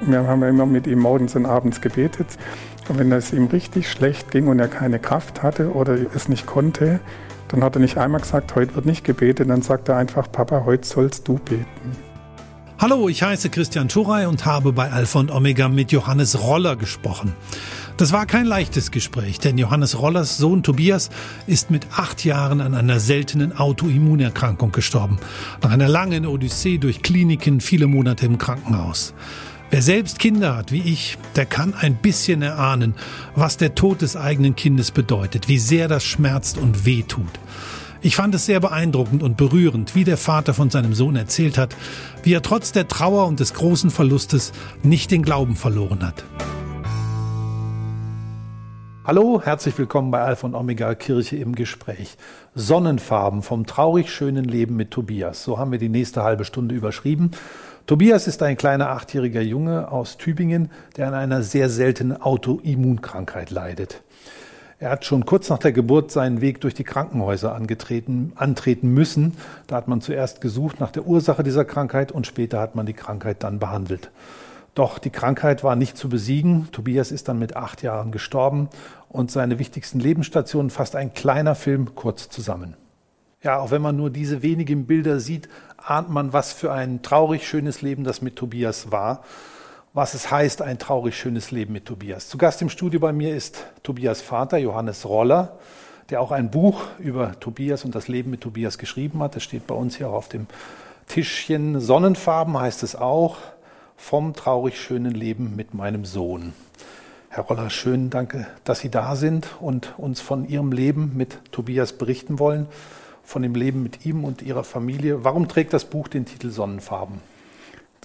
Wir haben immer mit ihm morgens und abends gebetet. Und wenn es ihm richtig schlecht ging und er keine Kraft hatte oder es nicht konnte, dann hat er nicht einmal gesagt, heute wird nicht gebetet, dann sagt er einfach, Papa, heute sollst du beten. Hallo, ich heiße Christian Schurey und habe bei Alpha und Omega mit Johannes Roller gesprochen. Das war kein leichtes Gespräch, denn Johannes Rollers Sohn Tobias ist mit acht Jahren an einer seltenen Autoimmunerkrankung gestorben. Nach einer langen Odyssee durch Kliniken, viele Monate im Krankenhaus. Wer selbst Kinder hat, wie ich, der kann ein bisschen erahnen, was der Tod des eigenen Kindes bedeutet, wie sehr das schmerzt und weh tut. Ich fand es sehr beeindruckend und berührend, wie der Vater von seinem Sohn erzählt hat, wie er trotz der Trauer und des großen Verlustes nicht den Glauben verloren hat. Hallo, herzlich willkommen bei Alpha und Omega Kirche im Gespräch. Sonnenfarben vom traurig schönen Leben mit Tobias. So haben wir die nächste halbe Stunde überschrieben. Tobias ist ein kleiner achtjähriger Junge aus Tübingen, der an einer sehr seltenen Autoimmunkrankheit leidet. Er hat schon kurz nach der Geburt seinen Weg durch die Krankenhäuser angetreten, antreten müssen. Da hat man zuerst gesucht nach der Ursache dieser Krankheit und später hat man die Krankheit dann behandelt. Doch die Krankheit war nicht zu besiegen. Tobias ist dann mit acht Jahren gestorben und seine wichtigsten Lebensstationen fasst ein kleiner Film kurz zusammen. Ja, auch wenn man nur diese wenigen Bilder sieht, ahnt man, was für ein traurig schönes Leben das mit Tobias war was es heißt, ein traurig schönes Leben mit Tobias. Zu Gast im Studio bei mir ist Tobias Vater, Johannes Roller, der auch ein Buch über Tobias und das Leben mit Tobias geschrieben hat. Das steht bei uns hier auch auf dem Tischchen. Sonnenfarben heißt es auch. Vom traurig schönen Leben mit meinem Sohn. Herr Roller, schön, danke, dass Sie da sind und uns von Ihrem Leben mit Tobias berichten wollen, von dem Leben mit ihm und Ihrer Familie. Warum trägt das Buch den Titel Sonnenfarben?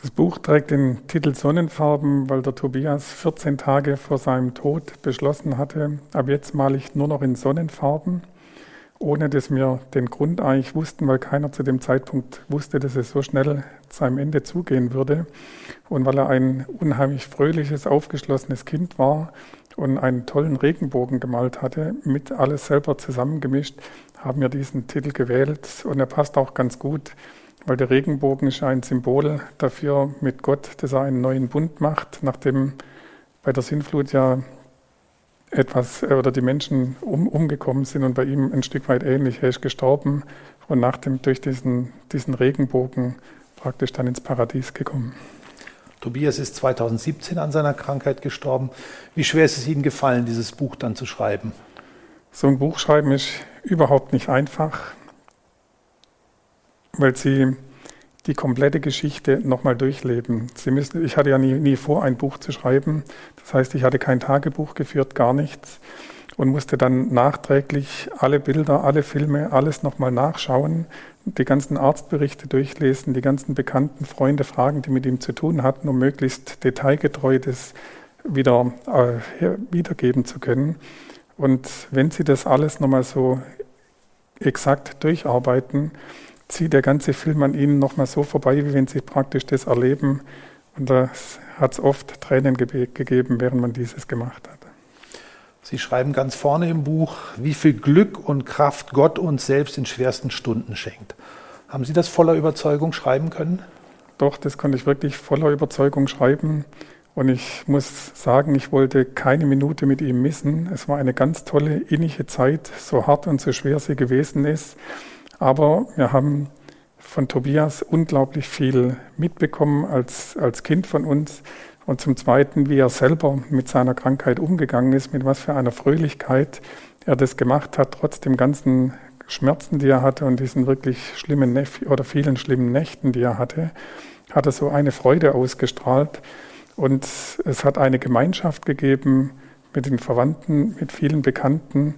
Das Buch trägt den Titel Sonnenfarben, weil der Tobias 14 Tage vor seinem Tod beschlossen hatte, ab jetzt male ich nur noch in Sonnenfarben, ohne dass wir den Grund eigentlich wussten, weil keiner zu dem Zeitpunkt wusste, dass es so schnell seinem Ende zugehen würde. Und weil er ein unheimlich fröhliches, aufgeschlossenes Kind war und einen tollen Regenbogen gemalt hatte, mit alles selber zusammengemischt, haben wir diesen Titel gewählt und er passt auch ganz gut weil der Regenbogen ist ein Symbol dafür mit Gott, dass er einen neuen Bund macht, nachdem bei der Sintflut ja etwas äh, oder die Menschen um, umgekommen sind und bei ihm ein Stück weit ähnlich. Er ist gestorben und nach dem, durch diesen, diesen Regenbogen praktisch dann ins Paradies gekommen. Tobias ist 2017 an seiner Krankheit gestorben. Wie schwer ist es Ihnen gefallen, dieses Buch dann zu schreiben? So ein Buch schreiben ist überhaupt nicht einfach weil sie die komplette Geschichte nochmal durchleben. Sie müssen, ich hatte ja nie, nie vor, ein Buch zu schreiben. Das heißt, ich hatte kein Tagebuch geführt, gar nichts und musste dann nachträglich alle Bilder, alle Filme, alles nochmal nachschauen, die ganzen Arztberichte durchlesen, die ganzen bekannten Freunde fragen, die mit ihm zu tun hatten, um möglichst detailgetreu das wieder äh, wiedergeben zu können. Und wenn Sie das alles nochmal so exakt durcharbeiten, zieht der ganze Film an ihnen nochmal so vorbei, wie wenn sie praktisch das erleben. Und da hat es oft Tränen ge gegeben, während man dieses gemacht hat. Sie schreiben ganz vorne im Buch, wie viel Glück und Kraft Gott uns selbst in schwersten Stunden schenkt. Haben Sie das voller Überzeugung schreiben können? Doch, das konnte ich wirklich voller Überzeugung schreiben. Und ich muss sagen, ich wollte keine Minute mit ihm missen. Es war eine ganz tolle, innige Zeit, so hart und so schwer sie gewesen ist. Aber wir haben von Tobias unglaublich viel mitbekommen als, als Kind von uns. Und zum Zweiten, wie er selber mit seiner Krankheit umgegangen ist, mit was für einer Fröhlichkeit er das gemacht hat, trotz dem ganzen Schmerzen, die er hatte und diesen wirklich schlimmen Nef oder vielen schlimmen Nächten, die er hatte, hat er so eine Freude ausgestrahlt. Und es hat eine Gemeinschaft gegeben mit den Verwandten, mit vielen Bekannten,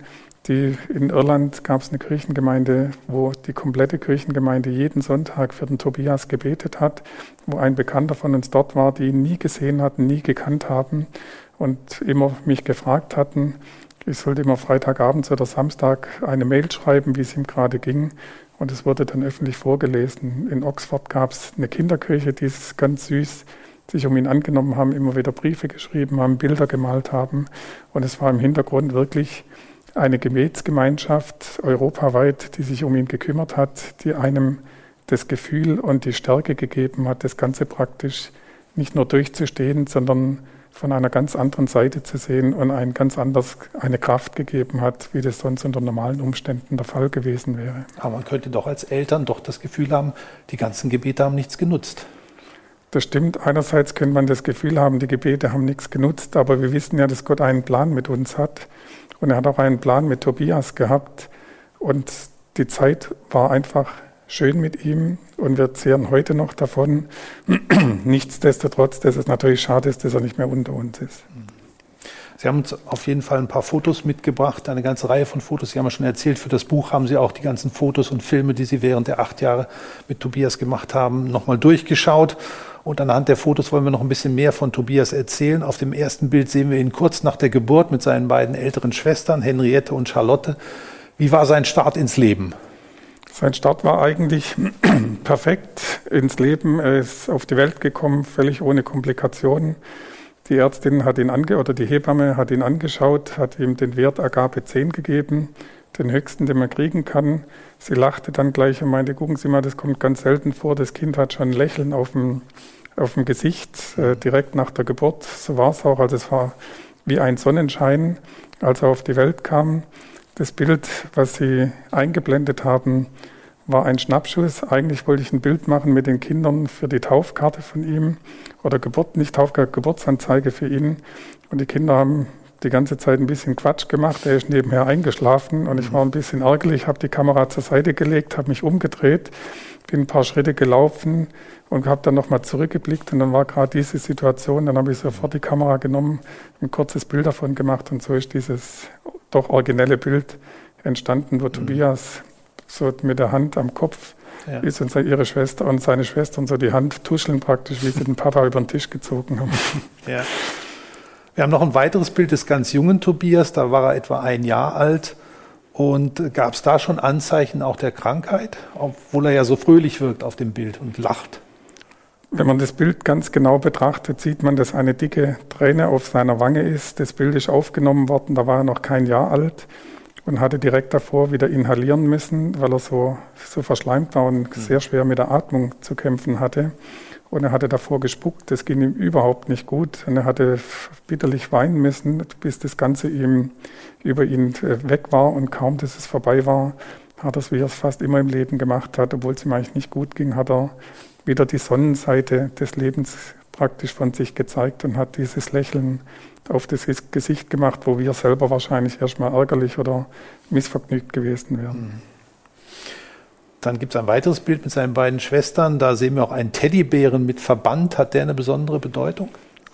die, in Irland gab es eine Kirchengemeinde, wo die komplette Kirchengemeinde jeden Sonntag für den Tobias gebetet hat, wo ein Bekannter von uns dort war, die ihn nie gesehen hatten, nie gekannt haben und immer mich gefragt hatten, ich sollte immer Freitagabend oder Samstag eine Mail schreiben, wie es ihm gerade ging. Und es wurde dann öffentlich vorgelesen. In Oxford gab es eine Kinderkirche, die ist ganz süß sich um ihn angenommen haben, immer wieder Briefe geschrieben haben, Bilder gemalt haben. Und es war im Hintergrund wirklich eine Gebetsgemeinschaft europaweit, die sich um ihn gekümmert hat, die einem das Gefühl und die Stärke gegeben hat, das Ganze praktisch nicht nur durchzustehen, sondern von einer ganz anderen Seite zu sehen und ein ganz anders eine Kraft gegeben hat, wie das sonst unter normalen Umständen der Fall gewesen wäre. Aber man könnte doch als Eltern doch das Gefühl haben, die ganzen Gebete haben nichts genutzt. Das stimmt. Einerseits könnte man das Gefühl haben, die Gebete haben nichts genutzt, aber wir wissen ja, dass Gott einen Plan mit uns hat. Und er hat auch einen Plan mit Tobias gehabt. Und die Zeit war einfach schön mit ihm und wir zehren heute noch davon. Nichtsdestotrotz, dass es natürlich schade ist, dass er nicht mehr unter uns ist. Sie haben uns auf jeden Fall ein paar Fotos mitgebracht, eine ganze Reihe von Fotos. Sie haben ja schon erzählt, für das Buch haben Sie auch die ganzen Fotos und Filme, die Sie während der acht Jahre mit Tobias gemacht haben, nochmal durchgeschaut. Und anhand der Fotos wollen wir noch ein bisschen mehr von Tobias erzählen. Auf dem ersten Bild sehen wir ihn kurz nach der Geburt mit seinen beiden älteren Schwestern, Henriette und Charlotte. Wie war sein Start ins Leben? Sein Start war eigentlich perfekt ins Leben. Er ist auf die Welt gekommen, völlig ohne Komplikationen. Die Ärztin hat ihn ange oder die Hebamme hat ihn angeschaut, hat ihm den Wert Agape 10 gegeben, den höchsten, den man kriegen kann. Sie lachte dann gleich und meinte, gucken Sie mal, das kommt ganz selten vor. Das Kind hat schon ein Lächeln auf dem, auf dem Gesicht äh, direkt nach der Geburt. So war es auch. Also es war wie ein Sonnenschein, als er auf die Welt kam. Das Bild, was Sie eingeblendet haben, war ein Schnappschuss. Eigentlich wollte ich ein Bild machen mit den Kindern für die Taufkarte von ihm oder Geburt, nicht Taufkarte, Geburtsanzeige für ihn. Und die Kinder haben die ganze Zeit ein bisschen Quatsch gemacht. Er ist nebenher eingeschlafen und ich war ein bisschen ärgerlich, habe die Kamera zur Seite gelegt, habe mich umgedreht, bin ein paar Schritte gelaufen und habe dann nochmal zurückgeblickt und dann war gerade diese Situation. Dann habe ich sofort die Kamera genommen, ein kurzes Bild davon gemacht und so ist dieses doch originelle Bild entstanden, wo mhm. Tobias so mit der Hand am Kopf ja. ist und ihre Schwester und seine Schwestern so die Hand tuscheln praktisch, wie sie den Papa über den Tisch gezogen haben. Ja. Wir haben noch ein weiteres Bild des ganz jungen Tobias, da war er etwa ein Jahr alt. Und gab es da schon Anzeichen auch der Krankheit, obwohl er ja so fröhlich wirkt auf dem Bild und lacht? Wenn man das Bild ganz genau betrachtet, sieht man, dass eine dicke Träne auf seiner Wange ist. Das Bild ist aufgenommen worden, da war er noch kein Jahr alt und hatte direkt davor wieder inhalieren müssen, weil er so, so verschleimt war und mhm. sehr schwer mit der Atmung zu kämpfen hatte. Und er hatte davor gespuckt, das ging ihm überhaupt nicht gut. Und er hatte bitterlich weinen müssen, bis das Ganze ihm über ihn äh, weg war. Und kaum, dass es vorbei war, hat er es, wie er es fast immer im Leben gemacht hat, obwohl es ihm eigentlich nicht gut ging, hat er wieder die Sonnenseite des Lebens praktisch von sich gezeigt und hat dieses Lächeln auf das Gesicht gemacht, wo wir selber wahrscheinlich erstmal ärgerlich oder missvergnügt gewesen wären. Mhm. Dann gibt es ein weiteres Bild mit seinen beiden Schwestern. Da sehen wir auch einen Teddybären mit Verband. Hat der eine besondere Bedeutung?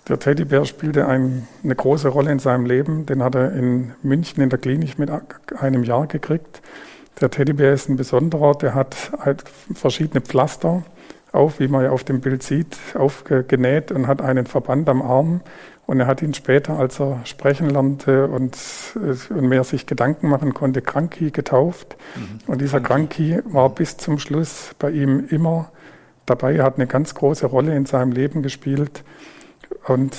Der Teddybär spielte ein, eine große Rolle in seinem Leben. Den hat er in München in der Klinik mit einem Jahr gekriegt. Der Teddybär ist ein besonderer. Der hat halt verschiedene Pflaster auf, wie man ja auf dem Bild sieht, aufgenäht und hat einen Verband am Arm. Und er hat ihn später, als er sprechen lernte und, äh, und mehr sich Gedanken machen konnte, Kranki getauft. Mhm. Und dieser Kranki war bis zum Schluss bei ihm immer dabei, er hat eine ganz große Rolle in seinem Leben gespielt und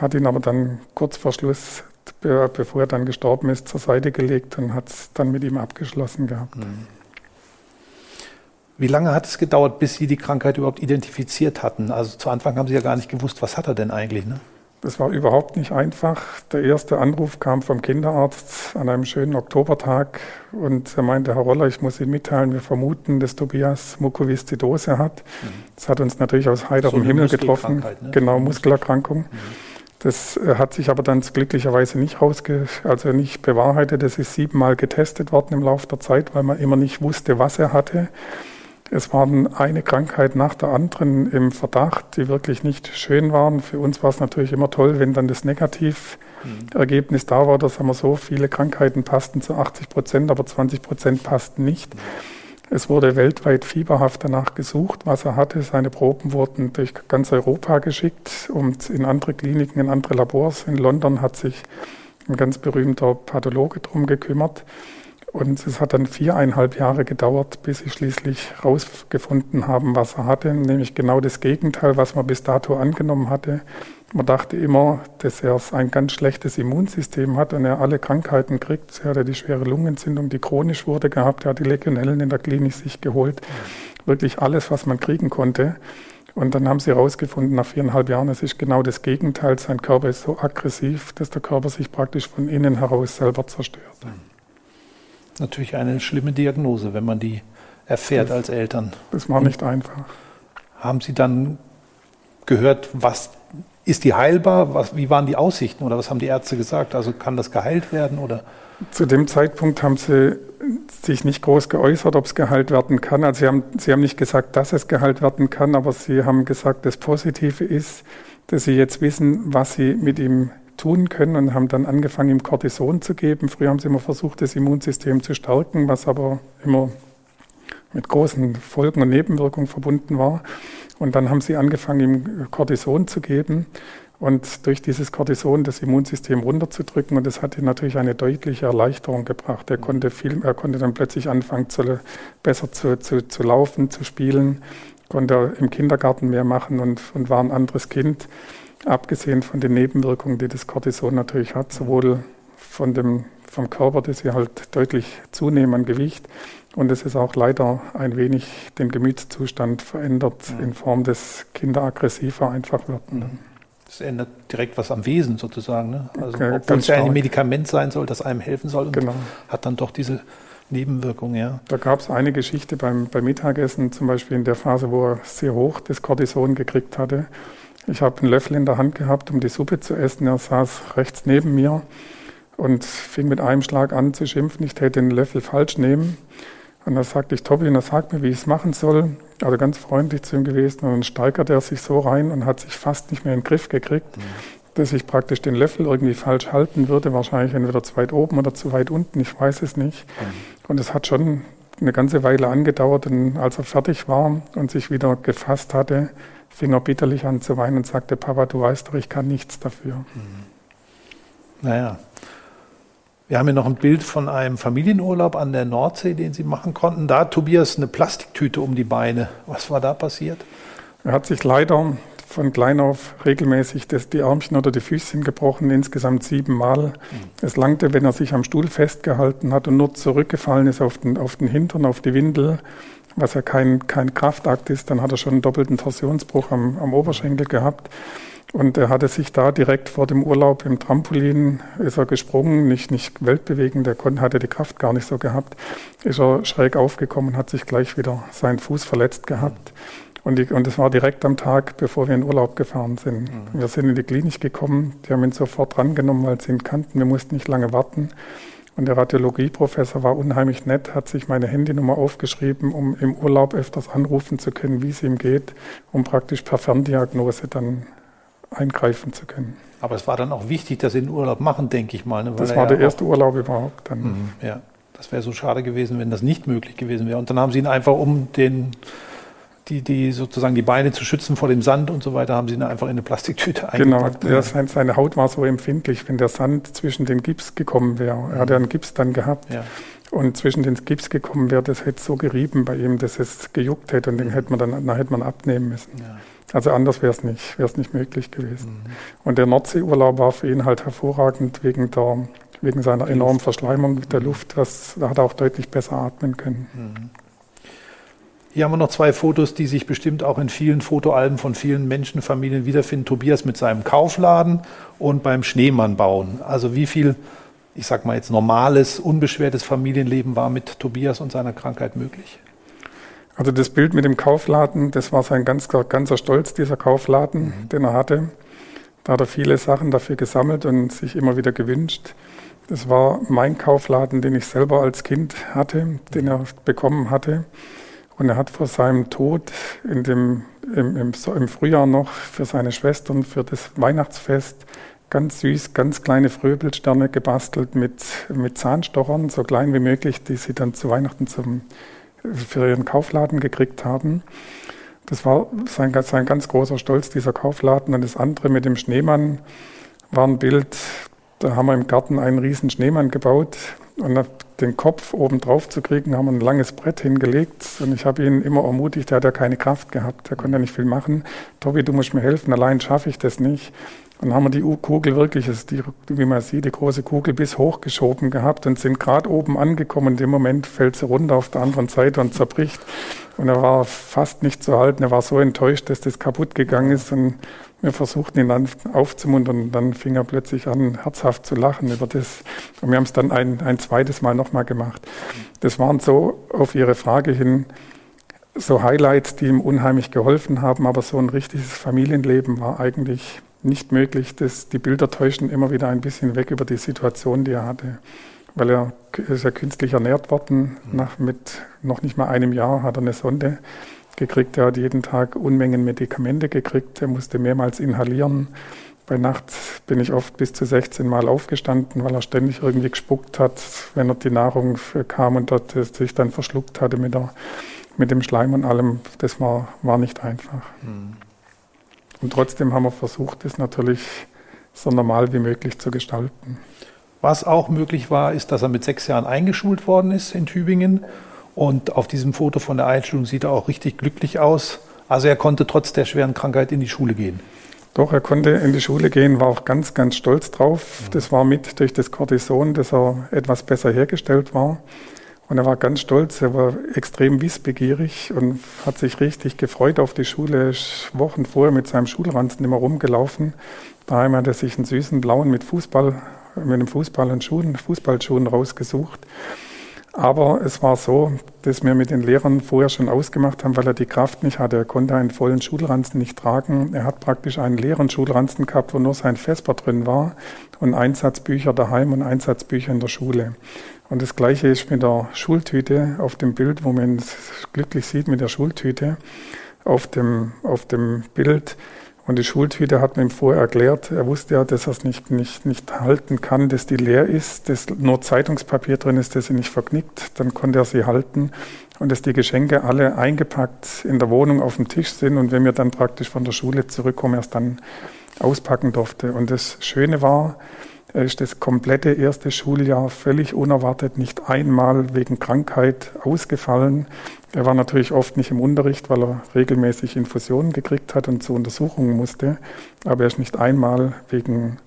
hat ihn aber dann kurz vor Schluss, bevor er dann gestorben ist, zur Seite gelegt und hat es dann mit ihm abgeschlossen gehabt. Mhm. Wie lange hat es gedauert, bis Sie die Krankheit überhaupt identifiziert hatten? Also zu Anfang haben Sie ja gar nicht gewusst, was hat er denn eigentlich? Ne? Das war überhaupt nicht einfach. Der erste Anruf kam vom Kinderarzt an einem schönen Oktobertag und er meinte, Herr Roller, ich muss Ihnen mitteilen, wir vermuten, dass Tobias Mukoviszidose hat. Mhm. Das hat uns natürlich aus heiterem so Himmel getroffen. Ne? Genau, Muskelerkrankung. Mhm. Das äh, hat sich aber dann glücklicherweise nicht rausge also nicht bewahrheitet. Das ist siebenmal getestet worden im Laufe der Zeit, weil man immer nicht wusste, was er hatte. Es waren eine Krankheit nach der anderen im Verdacht, die wirklich nicht schön waren. Für uns war es natürlich immer toll, wenn dann das Negativergebnis da war. Das haben wir so, viele Krankheiten passten zu 80 Prozent, aber 20 Prozent passten nicht. Es wurde weltweit fieberhaft danach gesucht, was er hatte. Seine Proben wurden durch ganz Europa geschickt und in andere Kliniken, in andere Labors. In London hat sich ein ganz berühmter Pathologe drum gekümmert. Und es hat dann viereinhalb Jahre gedauert, bis sie schließlich herausgefunden haben, was er hatte, nämlich genau das Gegenteil, was man bis dato angenommen hatte. Man dachte immer, dass er ein ganz schlechtes Immunsystem hat und er alle Krankheiten kriegt. Er hatte die schwere Lungenentzündung, die chronisch wurde gehabt, er hat die Legionellen in der Klinik sich geholt. Wirklich alles, was man kriegen konnte. Und dann haben sie herausgefunden, nach viereinhalb Jahren, es ist genau das Gegenteil. Sein Körper ist so aggressiv, dass der Körper sich praktisch von innen heraus selber zerstört. Natürlich eine schlimme Diagnose, wenn man die erfährt das, als Eltern. Das war nicht einfach. Haben Sie dann gehört, was ist die heilbar? Was, wie waren die Aussichten oder was haben die Ärzte gesagt? Also kann das geheilt werden oder? Zu dem Zeitpunkt haben sie sich nicht groß geäußert, ob es geheilt werden kann. Also sie haben, sie haben nicht gesagt, dass es geheilt werden kann, aber sie haben gesagt, das Positive ist, dass sie jetzt wissen, was sie mit ihm tun können und haben dann angefangen, ihm Cortison zu geben. Früher haben sie immer versucht, das Immunsystem zu stärken, was aber immer mit großen Folgen und Nebenwirkungen verbunden war. Und dann haben sie angefangen, ihm Cortison zu geben und durch dieses Cortison das Immunsystem runterzudrücken. Und das hat ihm natürlich eine deutliche Erleichterung gebracht. Er konnte, viel, er konnte dann plötzlich anfangen, zu, besser zu, zu, zu laufen, zu spielen, konnte im Kindergarten mehr machen und, und war ein anderes Kind. Abgesehen von den Nebenwirkungen, die das Cortison natürlich hat, sowohl von dem, vom Körper, dass sie halt deutlich zunehmen an Gewicht, und es ist auch leider ein wenig den Gemütszustand verändert ja. in Form des Kinder aggressiver einfach wird. Mhm. Das ändert direkt was am Wesen sozusagen. Ne? Also okay, obwohl es ja ein Medikament sein soll, das einem helfen soll und genau. hat dann doch diese Nebenwirkung, ja. Da gab es eine Geschichte beim, beim Mittagessen, zum Beispiel in der Phase, wo er sehr hoch das Cortison gekriegt hatte. Ich habe einen Löffel in der Hand gehabt, um die Suppe zu essen. Er saß rechts neben mir und fing mit einem Schlag an zu schimpfen, ich täte den Löffel falsch nehmen. Und da sagte ich, Tobi, und er sagt mir, wie ich es machen soll. Also ganz freundlich zu ihm gewesen. Und dann steigert er sich so rein und hat sich fast nicht mehr in den Griff gekriegt, mhm. dass ich praktisch den Löffel irgendwie falsch halten würde. Wahrscheinlich entweder zu weit oben oder zu weit unten, ich weiß es nicht. Mhm. Und es hat schon eine ganze Weile angedauert. Und als er fertig war und sich wieder gefasst hatte, fing er bitterlich an zu weinen und sagte, Papa, du weißt doch, ich kann nichts dafür. Mhm. Naja, wir haben hier noch ein Bild von einem Familienurlaub an der Nordsee, den Sie machen konnten. Da hat Tobias eine Plastiktüte um die Beine. Was war da passiert? Er hat sich leider von klein auf regelmäßig das, die Armchen oder die Füßchen gebrochen, insgesamt siebenmal. Mhm. Es langte, wenn er sich am Stuhl festgehalten hat und nur zurückgefallen ist auf den, auf den Hintern, auf die Windel, was ja kein, kein Kraftakt ist, dann hat er schon einen doppelten Torsionsbruch am, am Oberschenkel gehabt. Und er hatte sich da direkt vor dem Urlaub im Trampolin, ist er gesprungen, nicht, nicht weltbewegend, der konnte, hatte die Kraft gar nicht so gehabt, ist er schräg aufgekommen, hat sich gleich wieder seinen Fuß verletzt gehabt. Und, die, und das war direkt am Tag, bevor wir in Urlaub gefahren sind. Mhm. Wir sind in die Klinik gekommen, die haben ihn sofort drangenommen, weil sie ihn kannten, wir mussten nicht lange warten. Und der Radiologieprofessor war unheimlich nett, hat sich meine Handynummer aufgeschrieben, um im Urlaub öfters anrufen zu können, wie es ihm geht, um praktisch per Ferndiagnose dann eingreifen zu können. Aber es war dann auch wichtig, dass Sie den Urlaub machen, denke ich mal. Ne? das war der ja erste Urlaub überhaupt. Dann. Mhm, ja, das wäre so schade gewesen, wenn das nicht möglich gewesen wäre. Und dann haben Sie ihn einfach, um den, die, die sozusagen die Beine zu schützen vor dem Sand und so weiter, haben Sie ihn einfach in eine Plastiktüte genau, eingepackt. Genau, der, seine Haut war so empfindlich, wenn der Sand zwischen den Gips gekommen wäre. Er hat ja einen Gips dann gehabt. Ja. Und zwischen den Gips gekommen wäre, das hätte so gerieben bei ihm, dass es gejuckt hätte und den hätte man dann, dann hätte man abnehmen müssen. Ja. Also anders wäre es nicht, wäre es nicht möglich gewesen. Mhm. Und der Nordseeurlaub war für ihn halt hervorragend wegen der, wegen seiner enormen Verschleimung der Luft. Das, da hat er auch deutlich besser atmen können. Mhm. Hier haben wir noch zwei Fotos, die sich bestimmt auch in vielen Fotoalben von vielen Menschenfamilien wiederfinden. Tobias mit seinem Kaufladen und beim Schneemann bauen. Also wie viel, ich sag mal jetzt normales, unbeschwertes Familienleben war mit Tobias und seiner Krankheit möglich? Also das Bild mit dem Kaufladen, das war sein ganz, ganzer Stolz, dieser Kaufladen, mhm. den er hatte. Da hat er viele Sachen dafür gesammelt und sich immer wieder gewünscht. Das war mein Kaufladen, den ich selber als Kind hatte, den er bekommen hatte. Und er hat vor seinem Tod in dem, im, im, im Frühjahr noch für seine Schwestern für das Weihnachtsfest ganz süß, ganz kleine Fröbelsterne gebastelt mit, mit Zahnstochern, so klein wie möglich, die sie dann zu Weihnachten zum für ihren Kaufladen gekriegt haben. Das war sein, sein ganz großer Stolz, dieser Kaufladen. Und das andere mit dem Schneemann war ein Bild, da haben wir im Garten einen riesen Schneemann gebaut und den Kopf oben drauf zu kriegen, haben wir ein langes Brett hingelegt und ich habe ihn immer ermutigt, er hat ja keine Kraft gehabt, er konnte ja nicht viel machen. Tobi, du musst mir helfen, allein schaffe ich das nicht. Dann haben wir die Kugel wirklich, wie man sieht, die große Kugel bis hochgeschoben gehabt und sind gerade oben angekommen. In dem Moment fällt sie runter auf der anderen Seite und zerbricht. Und er war fast nicht zu halten. Er war so enttäuscht, dass das kaputt gegangen ist. Und wir versuchten ihn dann aufzumuntern. Und dann fing er plötzlich an, herzhaft zu lachen über das. Und wir haben es dann ein, ein zweites Mal nochmal gemacht. Das waren so auf Ihre Frage hin so Highlights, die ihm unheimlich geholfen haben. Aber so ein richtiges Familienleben war eigentlich nicht möglich. Das, die Bilder täuschen immer wieder ein bisschen weg über die Situation, die er hatte. Weil er ist ja künstlich ernährt worden. Nach, mit noch nicht mal einem Jahr hat er eine Sonde gekriegt. Er hat jeden Tag Unmengen Medikamente gekriegt. Er musste mehrmals inhalieren. Bei Nacht bin ich oft bis zu 16 Mal aufgestanden, weil er ständig irgendwie gespuckt hat, wenn er die Nahrung kam und dort sich dann verschluckt hatte mit, der, mit dem Schleim und allem. Das war, war nicht einfach. Mhm. Und trotzdem haben wir versucht, das natürlich so normal wie möglich zu gestalten. Was auch möglich war, ist, dass er mit sechs Jahren eingeschult worden ist in Tübingen. Und auf diesem Foto von der Einschulung sieht er auch richtig glücklich aus. Also er konnte trotz der schweren Krankheit in die Schule gehen. Doch, er konnte in die Schule gehen, war auch ganz, ganz stolz drauf. Das war mit durch das Cortison, dass er etwas besser hergestellt war. Und er war ganz stolz, er war extrem wissbegierig und hat sich richtig gefreut auf die Schule. Wochen vorher mit seinem Schulranzen immer rumgelaufen. Daheim hat er sich einen süßen blauen mit Fußball, mit einem Fußball und Schuhen, Fußballschuhen rausgesucht. Aber es war so, dass wir mit den Lehrern vorher schon ausgemacht haben, weil er die Kraft nicht hatte. Er konnte einen vollen Schulranzen nicht tragen. Er hat praktisch einen leeren Schulranzen gehabt, wo nur sein Vesper drin war und Einsatzbücher daheim und Einsatzbücher in der Schule. Und das Gleiche ist mit der Schultüte auf dem Bild, wo man es glücklich sieht mit der Schultüte auf dem, auf dem Bild. Und die Schultüte hat mir vorher erklärt, er wusste ja, dass er es nicht, nicht, nicht halten kann, dass die leer ist, dass nur Zeitungspapier drin ist, dass sie nicht verknickt. Dann konnte er sie halten und dass die Geschenke alle eingepackt in der Wohnung auf dem Tisch sind und wenn wir dann praktisch von der Schule zurückkommen, erst dann auspacken durfte. Und das Schöne war, ist das komplette erste Schuljahr völlig unerwartet nicht einmal wegen Krankheit ausgefallen. Er war natürlich oft nicht im Unterricht, weil er regelmäßig Infusionen gekriegt hat und zu Untersuchungen musste. Aber er ist nicht einmal wegen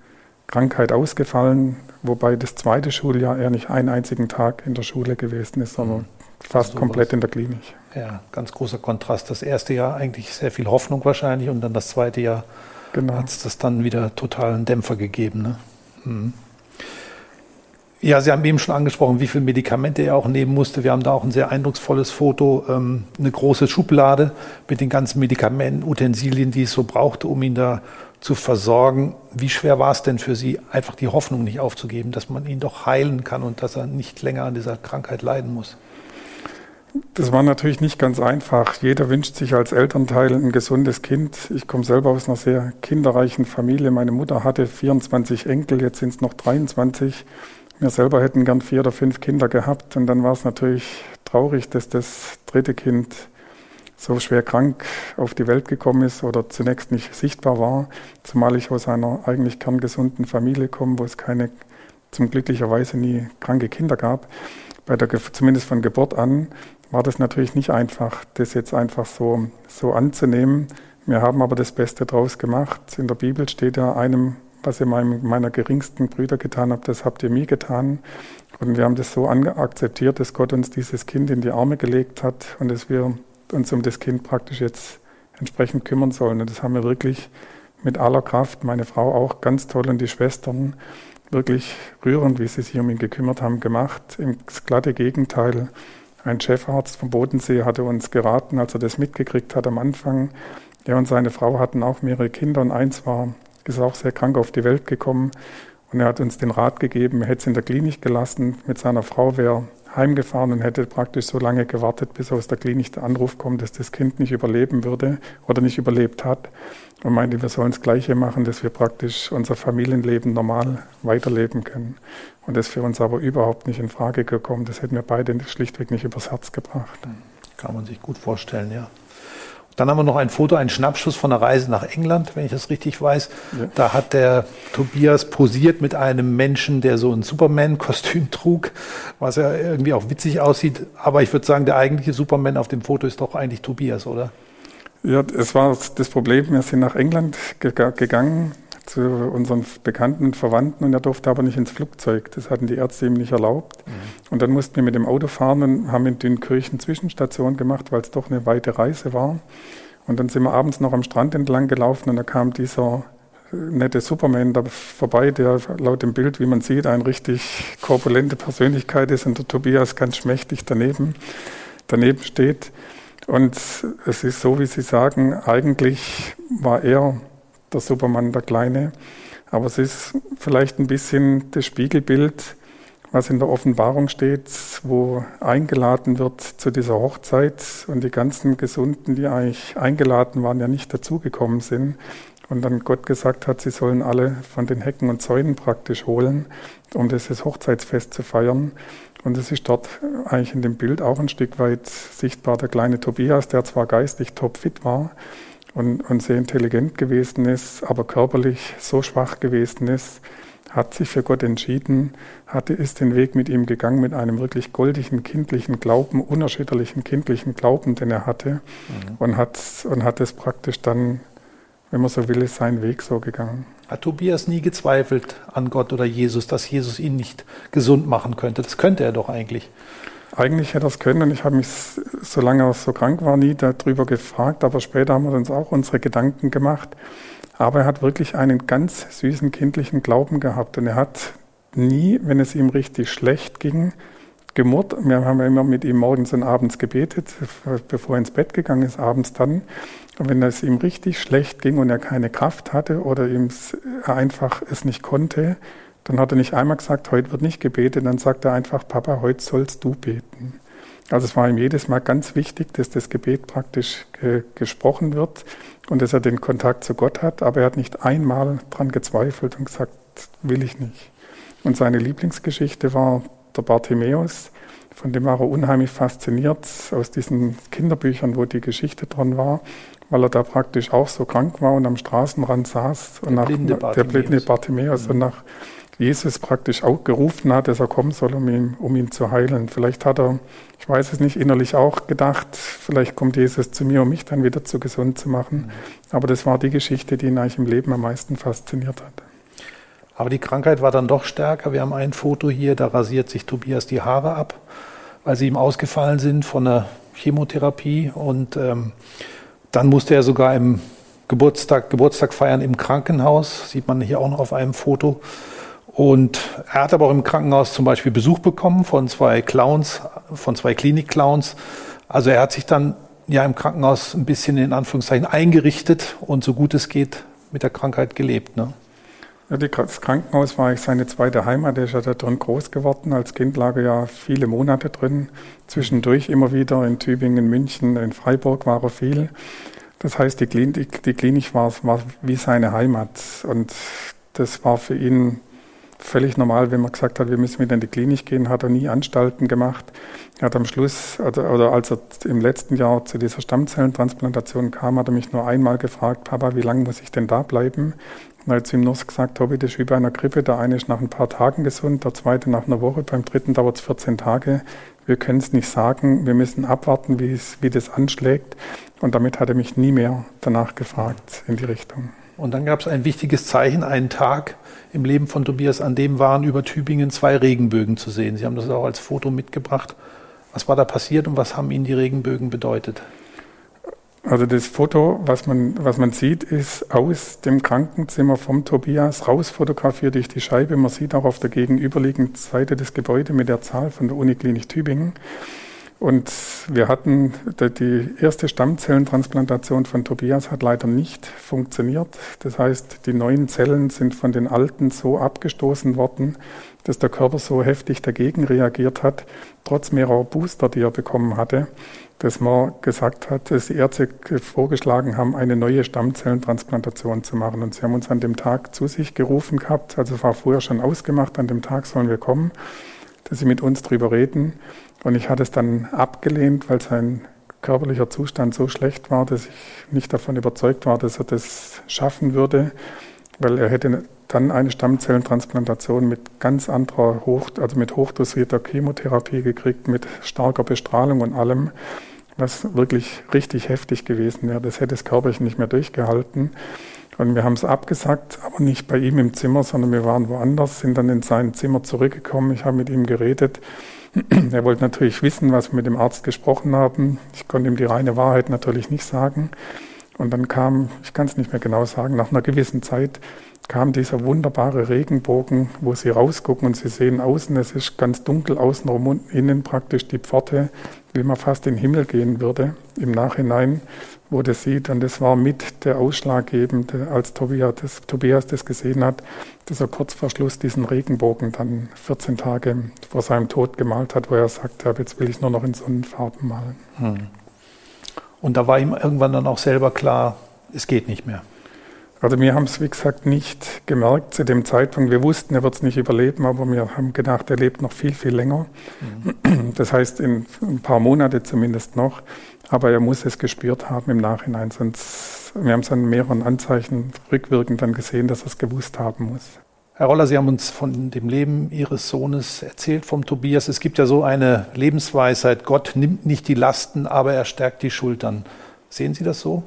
Krankheit ausgefallen, wobei das zweite Schuljahr er nicht einen einzigen Tag in der Schule gewesen ist, sondern mhm. fast so komplett in der Klinik. Ja, ganz großer Kontrast. Das erste Jahr eigentlich sehr viel Hoffnung wahrscheinlich und dann das zweite Jahr genau. hat es das dann wieder totalen Dämpfer gegeben. Ne? Mhm. Ja, Sie haben eben schon angesprochen, wie viele Medikamente er auch nehmen musste. Wir haben da auch ein sehr eindrucksvolles Foto, ähm, eine große Schublade mit den ganzen Medikamenten, Utensilien, die es so brauchte, um ihn da zu versorgen. Wie schwer war es denn für Sie, einfach die Hoffnung nicht aufzugeben, dass man ihn doch heilen kann und dass er nicht länger an dieser Krankheit leiden muss? Das war natürlich nicht ganz einfach. Jeder wünscht sich als Elternteil ein gesundes Kind. Ich komme selber aus einer sehr kinderreichen Familie. Meine Mutter hatte 24 Enkel, jetzt sind es noch 23. Wir selber hätten gern vier oder fünf Kinder gehabt. Und dann war es natürlich traurig, dass das dritte Kind so schwer krank auf die Welt gekommen ist oder zunächst nicht sichtbar war. Zumal ich aus einer eigentlich kerngesunden Familie komme, wo es keine, zum glücklicherweise nie kranke Kinder gab. Bei der, zumindest von Geburt an war das natürlich nicht einfach, das jetzt einfach so, so anzunehmen. Wir haben aber das Beste draus gemacht. In der Bibel steht ja einem, was ihr meinem, meiner geringsten Brüder getan habt, das habt ihr mir getan. Und wir haben das so akzeptiert, dass Gott uns dieses Kind in die Arme gelegt hat und dass wir uns um das Kind praktisch jetzt entsprechend kümmern sollen. Und das haben wir wirklich mit aller Kraft, meine Frau auch ganz toll und die Schwestern wirklich rührend, wie sie sich um ihn gekümmert haben, gemacht. Im glatte Gegenteil. Ein Chefarzt vom Bodensee hatte uns geraten, als er das mitgekriegt hat am Anfang. Er und seine Frau hatten auch mehrere Kinder und eins war, ist auch sehr krank auf die Welt gekommen. Und er hat uns den Rat gegeben, er hätte es in der Klinik gelassen. Mit seiner Frau wäre heimgefahren und hätte praktisch so lange gewartet, bis aus der Klinik der Anruf kommt, dass das Kind nicht überleben würde oder nicht überlebt hat. Und meinte, wir sollen das Gleiche machen, dass wir praktisch unser Familienleben normal weiterleben können. Und das für uns aber überhaupt nicht in Frage gekommen. Das hätten wir beide schlichtweg nicht übers Herz gebracht. Kann man sich gut vorstellen, ja. Dann haben wir noch ein Foto, einen Schnappschuss von der Reise nach England, wenn ich das richtig weiß. Ja. Da hat der Tobias posiert mit einem Menschen, der so ein Superman-Kostüm trug, was ja irgendwie auch witzig aussieht. Aber ich würde sagen, der eigentliche Superman auf dem Foto ist doch eigentlich Tobias, oder? Ja, es war das Problem. Wir sind nach England gegangen zu unseren Bekannten und Verwandten und er durfte aber nicht ins Flugzeug. Das hatten die Ärzte ihm nicht erlaubt. Mhm. Und dann mussten wir mit dem Auto fahren und haben in Dünkirchen Zwischenstation gemacht, weil es doch eine weite Reise war. Und dann sind wir abends noch am Strand entlang gelaufen und da kam dieser äh, nette Superman da vorbei, der laut dem Bild, wie man sieht, eine richtig korpulente Persönlichkeit ist und der Tobias ganz schmächtig daneben, daneben steht. Und es ist so, wie Sie sagen, eigentlich war er der Superman, der Kleine. Aber es ist vielleicht ein bisschen das Spiegelbild, was in der Offenbarung steht, wo eingeladen wird zu dieser Hochzeit und die ganzen Gesunden, die eigentlich eingeladen waren, ja nicht dazugekommen sind. Und dann Gott gesagt hat, sie sollen alle von den Hecken und Zäunen praktisch holen, um dieses Hochzeitsfest zu feiern. Und es ist dort eigentlich in dem Bild auch ein Stück weit sichtbar, der kleine Tobias, der zwar geistig topfit war und, und sehr intelligent gewesen ist, aber körperlich so schwach gewesen ist, hat sich für Gott entschieden, hatte, ist den Weg mit ihm gegangen mit einem wirklich goldigen, kindlichen Glauben, unerschütterlichen, kindlichen Glauben, den er hatte mhm. und hat, und hat es praktisch dann, wenn man so will, ist seinen Weg so gegangen. Hat Tobias nie gezweifelt an Gott oder Jesus, dass Jesus ihn nicht gesund machen könnte? Das könnte er doch eigentlich. Eigentlich hätte er es können und ich habe mich, solange er so krank war, nie darüber gefragt, aber später haben wir uns auch unsere Gedanken gemacht. Aber er hat wirklich einen ganz süßen kindlichen Glauben gehabt und er hat nie, wenn es ihm richtig schlecht ging, gemurrt. Wir haben immer mit ihm morgens und abends gebetet, bevor er ins Bett gegangen ist, abends dann. Und wenn es ihm richtig schlecht ging und er keine Kraft hatte oder ihm einfach es nicht konnte, dann hat er nicht einmal gesagt, heute wird nicht gebetet, dann sagt er einfach, Papa, heute sollst du beten. Also es war ihm jedes Mal ganz wichtig, dass das Gebet praktisch ge gesprochen wird und dass er den Kontakt zu Gott hat, aber er hat nicht einmal dran gezweifelt und gesagt, will ich nicht. Und seine Lieblingsgeschichte war der Bartimäus, von dem war er unheimlich fasziniert aus diesen Kinderbüchern, wo die Geschichte dran war, weil er da praktisch auch so krank war und am Straßenrand saß und der nach blinde der blinde Bartimäus mhm. und nach Jesus praktisch auch gerufen hat, dass er kommen soll, um ihn, um ihn zu heilen. Vielleicht hat er, ich weiß es nicht, innerlich auch gedacht, vielleicht kommt Jesus zu mir, um mich dann wieder zu gesund zu machen. Aber das war die Geschichte, die ihn eigentlich im Leben am meisten fasziniert hat. Aber die Krankheit war dann doch stärker. Wir haben ein Foto hier, da rasiert sich Tobias die Haare ab, weil sie ihm ausgefallen sind von der Chemotherapie. Und ähm, dann musste er sogar im Geburtstag, Geburtstag feiern im Krankenhaus. Sieht man hier auch noch auf einem Foto. Und er hat aber auch im Krankenhaus zum Beispiel Besuch bekommen von zwei Clowns, von zwei Klinik-Clowns. Also er hat sich dann ja im Krankenhaus ein bisschen in Anführungszeichen eingerichtet und so gut es geht mit der Krankheit gelebt. Ne? Ja, das Krankenhaus war eigentlich seine zweite Heimat. Er ist ja da drin groß geworden. Als Kind lag er ja viele Monate drin. Zwischendurch immer wieder in Tübingen, München, in Freiburg war er viel. Das heißt, die Klinik, die Klinik war, war wie seine Heimat. Und das war für ihn völlig normal, wenn man gesagt hat, wir müssen wieder in die Klinik gehen, hat er nie Anstalten gemacht. Er hat am Schluss, oder, oder als er im letzten Jahr zu dieser Stammzellentransplantation kam, hat er mich nur einmal gefragt, Papa, wie lange muss ich denn da bleiben? Und er hat zu ihm nur gesagt, Tobi, das ist wie bei einer Grippe, der eine ist nach ein paar Tagen gesund, der zweite nach einer Woche, beim dritten dauert es 14 Tage. Wir können es nicht sagen, wir müssen abwarten, wie das anschlägt. Und damit hat er mich nie mehr danach gefragt in die Richtung. Und dann gab es ein wichtiges Zeichen, einen Tag im Leben von Tobias, an dem waren über Tübingen zwei Regenbögen zu sehen. Sie haben das auch als Foto mitgebracht. Was war da passiert und was haben Ihnen die Regenbögen bedeutet? Also das Foto, was man, was man sieht, ist aus dem Krankenzimmer vom Tobias rausfotografiert durch die Scheibe. Man sieht auch auf der gegenüberliegenden Seite des Gebäudes mit der Zahl von der Uniklinik Tübingen. Und wir hatten, die erste Stammzellentransplantation von Tobias hat leider nicht funktioniert. Das heißt, die neuen Zellen sind von den alten so abgestoßen worden, dass der Körper so heftig dagegen reagiert hat, trotz mehrerer Booster, die er bekommen hatte, dass man gesagt hat, dass die Ärzte vorgeschlagen haben, eine neue Stammzellentransplantation zu machen. Und sie haben uns an dem Tag zu sich gerufen gehabt, also war vorher schon ausgemacht, an dem Tag sollen wir kommen, dass sie mit uns drüber reden. Und ich hatte es dann abgelehnt, weil sein körperlicher Zustand so schlecht war, dass ich nicht davon überzeugt war, dass er das schaffen würde, weil er hätte dann eine Stammzellentransplantation mit ganz anderer, Hoch, also mit hochdosierter Chemotherapie gekriegt, mit starker Bestrahlung und allem, was wirklich richtig heftig gewesen wäre. Das hätte das körperlich nicht mehr durchgehalten. Und wir haben es abgesagt, aber nicht bei ihm im Zimmer, sondern wir waren woanders, sind dann in sein Zimmer zurückgekommen. Ich habe mit ihm geredet. Er wollte natürlich wissen, was wir mit dem Arzt gesprochen haben. Ich konnte ihm die reine Wahrheit natürlich nicht sagen. Und dann kam, ich kann es nicht mehr genau sagen, nach einer gewissen Zeit kam dieser wunderbare Regenbogen, wo Sie rausgucken und Sie sehen außen, es ist ganz dunkel außenrum und innen praktisch die Pforte, wie man fast in den Himmel gehen würde. Im Nachhinein wo das sieht. Und das war mit der ausschlaggebende, als Tobias das, Tobias das gesehen hat, dass er kurz vor Schluss diesen Regenbogen dann 14 Tage vor seinem Tod gemalt hat, wo er sagt, jetzt will ich nur noch in Sonnenfarben malen. Hm. Und da war ihm irgendwann dann auch selber klar, es geht nicht mehr. Also wir haben es, wie gesagt, nicht gemerkt zu dem Zeitpunkt. Wir wussten, er wird es nicht überleben, aber wir haben gedacht, er lebt noch viel, viel länger. Mhm. Das heißt, in ein paar Monate zumindest noch. Aber er muss es gespürt haben im Nachhinein, sonst, wir haben es an mehreren Anzeichen rückwirkend dann gesehen, dass er es gewusst haben muss. Herr Roller, Sie haben uns von dem Leben Ihres Sohnes erzählt, vom Tobias. Es gibt ja so eine Lebensweisheit, Gott nimmt nicht die Lasten, aber er stärkt die Schultern. Sehen Sie das so?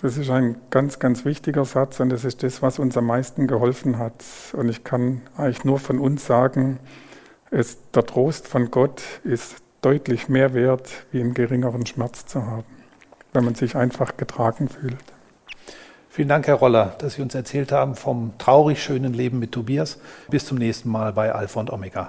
Das ist ein ganz, ganz wichtiger Satz und das ist das, was uns am meisten geholfen hat. Und ich kann eigentlich nur von uns sagen, es, der Trost von Gott ist deutlich mehr wert, wie einen geringeren Schmerz zu haben, wenn man sich einfach getragen fühlt. Vielen Dank, Herr Roller, dass Sie uns erzählt haben vom traurig schönen Leben mit Tobias. Bis zum nächsten Mal bei Alpha und Omega.